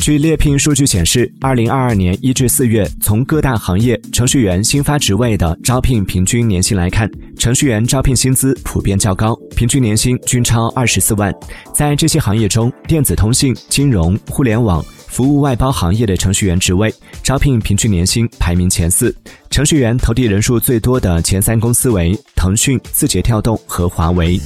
据猎聘数据显示二零二二年一至四月从各大行业程序员新发职位的招聘平均年薪来看程序员招聘薪资普遍较高平均年薪均超二十四万。在这些行业中电子通信金融互联网服务外包行业的程序员职位招聘平均年薪排名前四程序员投递人数最多的前三公司为腾讯字节跳动和华为。